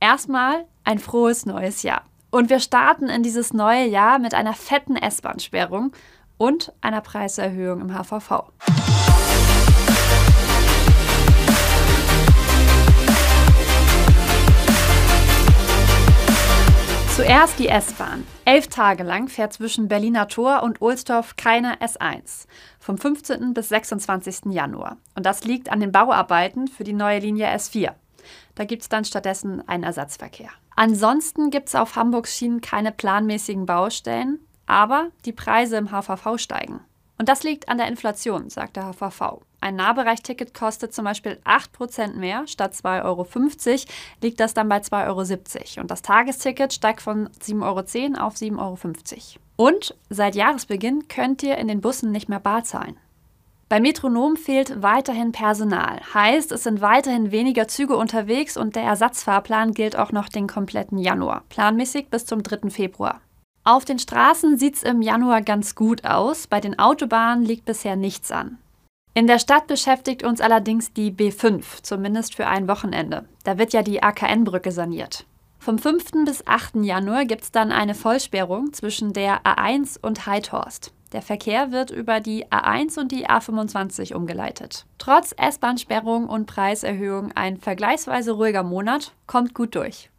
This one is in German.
Erstmal ein frohes neues Jahr. Und wir starten in dieses neue Jahr mit einer fetten S-Bahn-Sperrung und einer Preiserhöhung im HVV. Zuerst die S-Bahn. Elf Tage lang fährt zwischen Berliner Tor und Ohlsdorf keine S1. Vom 15. bis 26. Januar. Und das liegt an den Bauarbeiten für die neue Linie S4. Da gibt es dann stattdessen einen Ersatzverkehr. Ansonsten gibt es auf Hamburgs Schienen keine planmäßigen Baustellen, aber die Preise im HVV steigen. Und das liegt an der Inflation, sagt der HVV. Ein Nahbereichticket kostet zum Beispiel 8% mehr. Statt 2,50 Euro liegt das dann bei 2,70 Euro. Und das Tagesticket steigt von 7,10 Euro auf 7,50 Euro. Und seit Jahresbeginn könnt ihr in den Bussen nicht mehr bar zahlen. Bei Metronom fehlt weiterhin Personal. Heißt, es sind weiterhin weniger Züge unterwegs und der Ersatzfahrplan gilt auch noch den kompletten Januar. Planmäßig bis zum 3. Februar. Auf den Straßen sieht es im Januar ganz gut aus. Bei den Autobahnen liegt bisher nichts an. In der Stadt beschäftigt uns allerdings die B5, zumindest für ein Wochenende. Da wird ja die AKN-Brücke saniert. Vom 5. bis 8. Januar gibt es dann eine Vollsperrung zwischen der A1 und Heidhorst. Der Verkehr wird über die A1 und die A25 umgeleitet. Trotz S-Bahn-Sperrung und Preiserhöhung ein vergleichsweise ruhiger Monat, kommt gut durch.